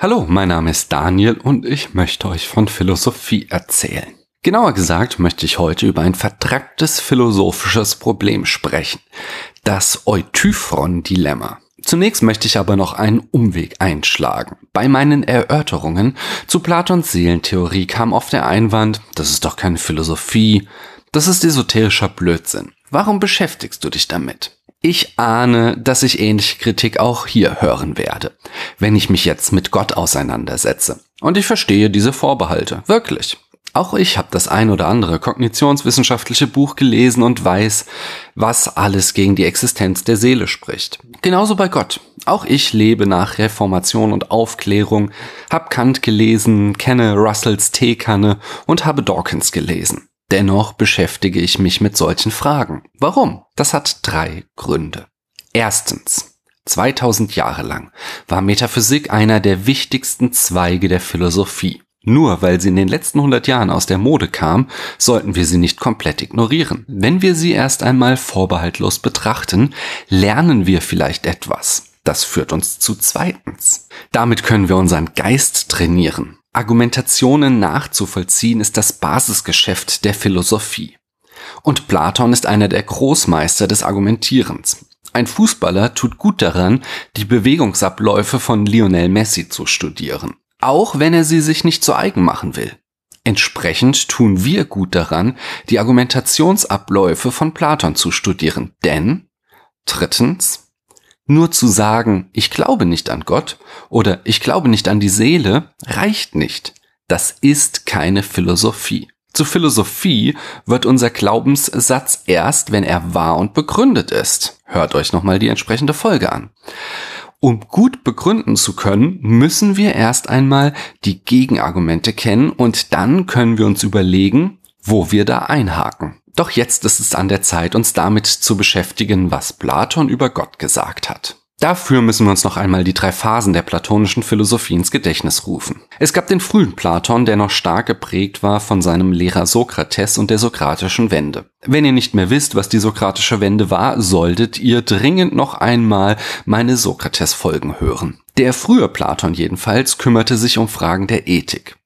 Hallo, mein Name ist Daniel und ich möchte euch von Philosophie erzählen. Genauer gesagt möchte ich heute über ein vertracktes philosophisches Problem sprechen. Das Eutyphron-Dilemma. Zunächst möchte ich aber noch einen Umweg einschlagen. Bei meinen Erörterungen zu Platons Seelentheorie kam oft der Einwand, das ist doch keine Philosophie, das ist esoterischer Blödsinn. Warum beschäftigst du dich damit? Ich ahne, dass ich ähnliche Kritik auch hier hören werde, wenn ich mich jetzt mit Gott auseinandersetze. Und ich verstehe diese Vorbehalte, wirklich. Auch ich habe das ein oder andere kognitionswissenschaftliche Buch gelesen und weiß, was alles gegen die Existenz der Seele spricht. Genauso bei Gott. Auch ich lebe nach Reformation und Aufklärung, hab Kant gelesen, kenne Russells Teekanne und habe Dawkins gelesen. Dennoch beschäftige ich mich mit solchen Fragen. Warum? Das hat drei Gründe. Erstens. 2000 Jahre lang war Metaphysik einer der wichtigsten Zweige der Philosophie. Nur weil sie in den letzten 100 Jahren aus der Mode kam, sollten wir sie nicht komplett ignorieren. Wenn wir sie erst einmal vorbehaltlos betrachten, lernen wir vielleicht etwas. Das führt uns zu zweitens. Damit können wir unseren Geist trainieren. Argumentationen nachzuvollziehen ist das Basisgeschäft der Philosophie. Und Platon ist einer der Großmeister des Argumentierens. Ein Fußballer tut gut daran, die Bewegungsabläufe von Lionel Messi zu studieren auch wenn er sie sich nicht zu eigen machen will. Entsprechend tun wir gut daran, die Argumentationsabläufe von Platon zu studieren, denn drittens, nur zu sagen, ich glaube nicht an Gott oder ich glaube nicht an die Seele, reicht nicht. Das ist keine Philosophie. Zu Philosophie wird unser Glaubenssatz erst, wenn er wahr und begründet ist. Hört euch nochmal die entsprechende Folge an. Um gut begründen zu können, müssen wir erst einmal die Gegenargumente kennen und dann können wir uns überlegen, wo wir da einhaken. Doch jetzt ist es an der Zeit, uns damit zu beschäftigen, was Platon über Gott gesagt hat. Dafür müssen wir uns noch einmal die drei Phasen der platonischen Philosophie ins Gedächtnis rufen. Es gab den frühen Platon, der noch stark geprägt war von seinem Lehrer Sokrates und der sokratischen Wende. Wenn ihr nicht mehr wisst, was die sokratische Wende war, solltet ihr dringend noch einmal meine Sokrates-Folgen hören. Der frühe Platon jedenfalls kümmerte sich um Fragen der Ethik.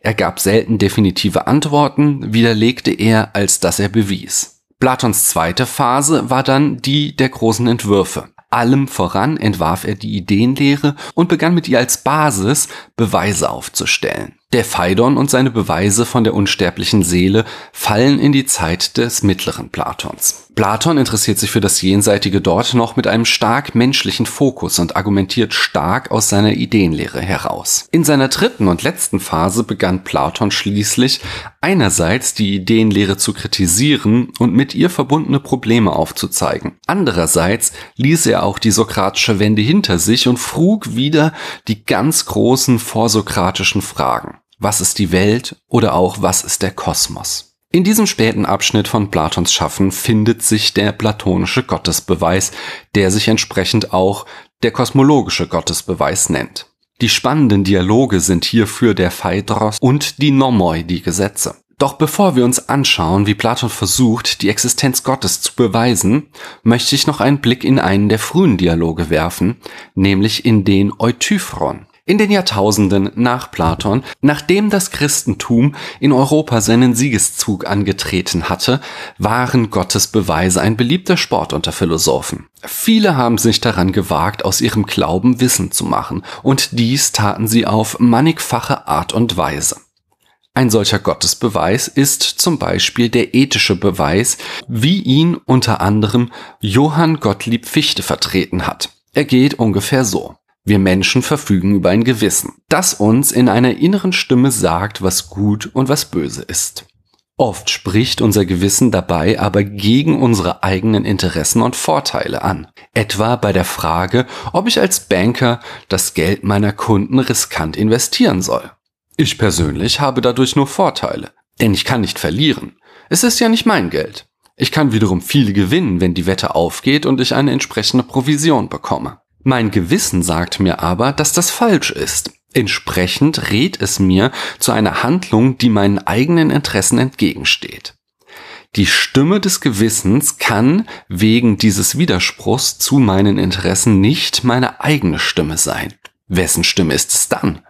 Er gab selten definitive Antworten, widerlegte er, als dass er bewies. Platons zweite Phase war dann die der großen Entwürfe. Allem voran entwarf er die Ideenlehre und begann mit ihr als Basis Beweise aufzustellen. Der Phaidon und seine Beweise von der unsterblichen Seele fallen in die Zeit des mittleren Platons. Platon interessiert sich für das Jenseitige dort noch mit einem stark menschlichen Fokus und argumentiert stark aus seiner Ideenlehre heraus. In seiner dritten und letzten Phase begann Platon schließlich einerseits die Ideenlehre zu kritisieren und mit ihr verbundene Probleme aufzuzeigen. Andererseits ließ er auch die sokratische Wende hinter sich und frug wieder die ganz großen vorsokratischen Fragen. Was ist die Welt oder auch was ist der Kosmos? In diesem späten Abschnitt von Platons Schaffen findet sich der platonische Gottesbeweis, der sich entsprechend auch der kosmologische Gottesbeweis nennt. Die spannenden Dialoge sind hierfür der Phaedros und die Nomoi, die Gesetze. Doch bevor wir uns anschauen, wie Platon versucht, die Existenz Gottes zu beweisen, möchte ich noch einen Blick in einen der frühen Dialoge werfen, nämlich in den Eutyphron. In den Jahrtausenden nach Platon, nachdem das Christentum in Europa seinen Siegeszug angetreten hatte, waren Gottes Beweise ein beliebter Sport unter Philosophen. Viele haben sich daran gewagt, aus ihrem Glauben Wissen zu machen, und dies taten sie auf mannigfache Art und Weise. Ein solcher Gottesbeweis ist zum Beispiel der ethische Beweis, wie ihn unter anderem Johann Gottlieb Fichte vertreten hat. Er geht ungefähr so. Wir Menschen verfügen über ein Gewissen, das uns in einer inneren Stimme sagt, was gut und was böse ist. Oft spricht unser Gewissen dabei aber gegen unsere eigenen Interessen und Vorteile an. Etwa bei der Frage, ob ich als Banker das Geld meiner Kunden riskant investieren soll. Ich persönlich habe dadurch nur Vorteile, denn ich kann nicht verlieren. Es ist ja nicht mein Geld. Ich kann wiederum viel gewinnen, wenn die Wette aufgeht und ich eine entsprechende Provision bekomme. Mein Gewissen sagt mir aber, dass das falsch ist. Entsprechend rät es mir zu einer Handlung, die meinen eigenen Interessen entgegensteht. Die Stimme des Gewissens kann wegen dieses Widerspruchs zu meinen Interessen nicht meine eigene Stimme sein. Wessen Stimme ist es dann?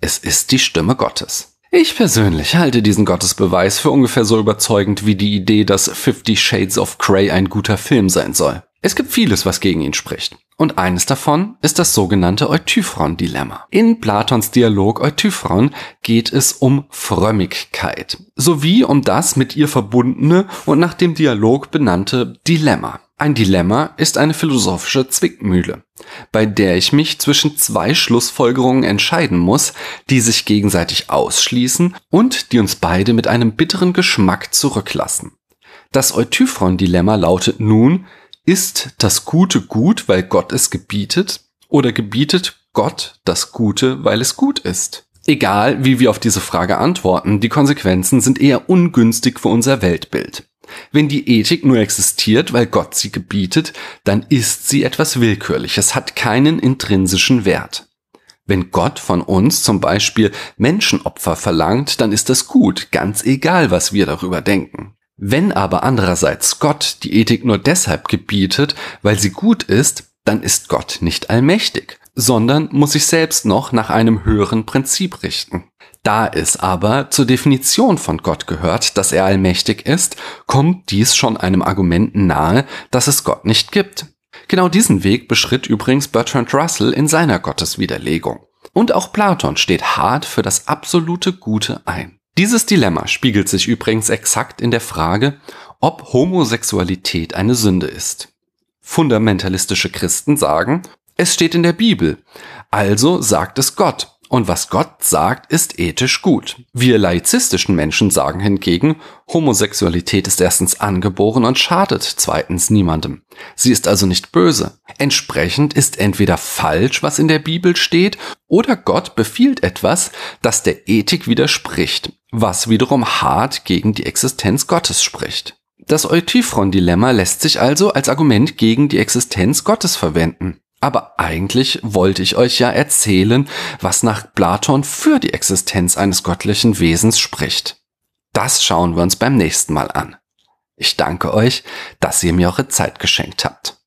Es ist die Stimme Gottes. Ich persönlich halte diesen Gottesbeweis für ungefähr so überzeugend wie die Idee, dass Fifty Shades of Grey ein guter Film sein soll. Es gibt vieles, was gegen ihn spricht. Und eines davon ist das sogenannte Eutyphron-Dilemma. In Platons Dialog Eutyphron geht es um Frömmigkeit, sowie um das mit ihr verbundene und nach dem Dialog benannte Dilemma. Ein Dilemma ist eine philosophische Zwickmühle, bei der ich mich zwischen zwei Schlussfolgerungen entscheiden muss, die sich gegenseitig ausschließen und die uns beide mit einem bitteren Geschmack zurücklassen. Das Eutyphron-Dilemma lautet nun, ist das Gute gut, weil Gott es gebietet, oder gebietet Gott das Gute, weil es gut ist? Egal, wie wir auf diese Frage antworten, die Konsequenzen sind eher ungünstig für unser Weltbild. Wenn die Ethik nur existiert, weil Gott sie gebietet, dann ist sie etwas Willkürliches, hat keinen intrinsischen Wert. Wenn Gott von uns zum Beispiel Menschenopfer verlangt, dann ist das gut, ganz egal, was wir darüber denken. Wenn aber andererseits Gott die Ethik nur deshalb gebietet, weil sie gut ist, dann ist Gott nicht allmächtig, sondern muss sich selbst noch nach einem höheren Prinzip richten. Da es aber zur Definition von Gott gehört, dass er allmächtig ist, kommt dies schon einem Argument nahe, dass es Gott nicht gibt. Genau diesen Weg beschritt übrigens Bertrand Russell in seiner Gotteswiderlegung. Und auch Platon steht hart für das absolute Gute ein. Dieses Dilemma spiegelt sich übrigens exakt in der Frage, ob Homosexualität eine Sünde ist. Fundamentalistische Christen sagen, es steht in der Bibel, also sagt es Gott, und was Gott sagt, ist ethisch gut. Wir laizistischen Menschen sagen hingegen, Homosexualität ist erstens angeboren und schadet zweitens niemandem. Sie ist also nicht böse. Entsprechend ist entweder falsch, was in der Bibel steht, oder Gott befiehlt etwas, das der Ethik widerspricht, was wiederum hart gegen die Existenz Gottes spricht. Das Eutyphron-Dilemma lässt sich also als Argument gegen die Existenz Gottes verwenden. Aber eigentlich wollte ich euch ja erzählen, was nach Platon für die Existenz eines göttlichen Wesens spricht. Das schauen wir uns beim nächsten Mal an. Ich danke euch, dass ihr mir eure Zeit geschenkt habt.